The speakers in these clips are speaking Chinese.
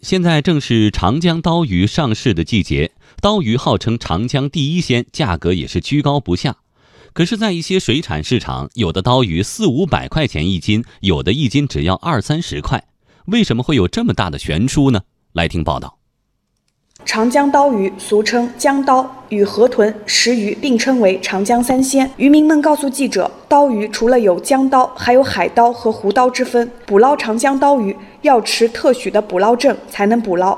现在正是长江刀鱼上市的季节，刀鱼号称长江第一鲜，价格也是居高不下。可是，在一些水产市场，有的刀鱼四五百块钱一斤，有的一斤只要二三十块。为什么会有这么大的悬殊呢？来听报道。长江刀鱼俗称江刀，与河豚、石鱼并称为长江三鲜。渔民们告诉记者，刀鱼除了有江刀，还有海刀和湖刀之分。捕捞长江刀鱼要持特许的捕捞证才能捕捞。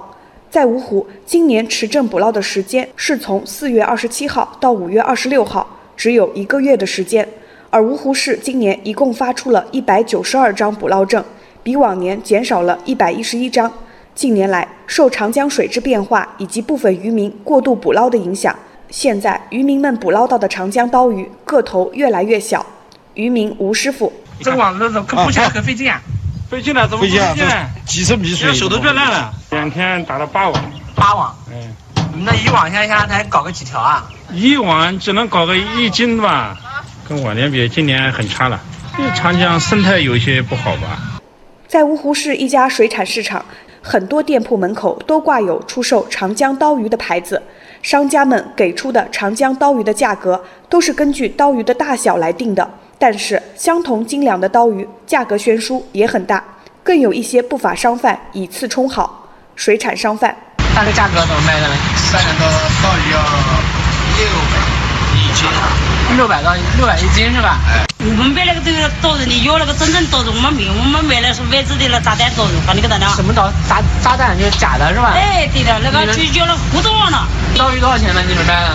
在芜湖，今年持证捕捞的时间是从四月二十七号到五月二十六号，只有一个月的时间。而芜湖市今年一共发出了一百九十二张捕捞证，比往年减少了一百一十一张。近年来，受长江水质变化以及部分渔民过度捕捞的影响，现在渔民们捕捞到的长江刀鱼个头越来越小。渔民吴师傅：“这个网子可捕起来可费劲啊！费劲了，怎么费劲啊？几十米水，手都变烂了。两天打了八网，八网。嗯，那一网下下才搞个几条啊？一网只能搞个一斤吧，跟往年比，今年很差了。长江生态有些不好吧？在芜湖市一家水产市场。很多店铺门口都挂有出售长江刀鱼的牌子，商家们给出的长江刀鱼的价格都是根据刀鱼的大小来定的。但是，相同斤两的刀鱼价格悬殊也很大，更有一些不法商贩以次充好。水产商贩，它的价格怎么卖的呢？三两的刀鱼要六百一斤，六百到六百一斤是吧？哎。我们卖那个这个刀子，你要那个真正刀子，我们没有，我们买的是外资的那炸弹刀子，把你给他俩。什么刀？炸炸弹就是假的，是吧？哎，对的，那个就叫那胡刀呢。刀鱼多少钱呢？你们卖的？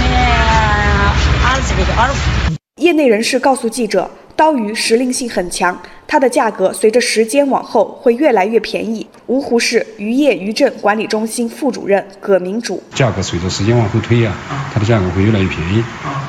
卖二十几个，二十五。业内人士告诉记者。刀鱼时令性很强，它的价格随着时间往后会越来越便宜。芜湖市渔业渔政管理中心副主任葛明主：价格随着时间往后推呀，它的价格会越来越便宜，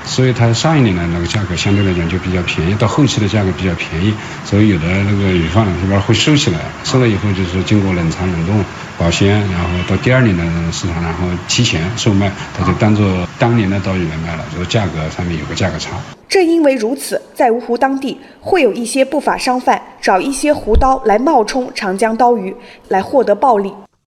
所以它上一年的那个价格相对来讲就比较便宜，到后期的价格比较便宜，所以有的那个鱼贩这边会收起来，收了以后就是经过冷藏冷冻保鲜，然后到第二年的市场，然后提前售卖，它就当做当年的刀鱼来卖了，就是价格上面有个价格差。正因为如此，在芜湖当地会有一些不法商贩找一些湖刀来冒充长江刀鱼，来获得暴利。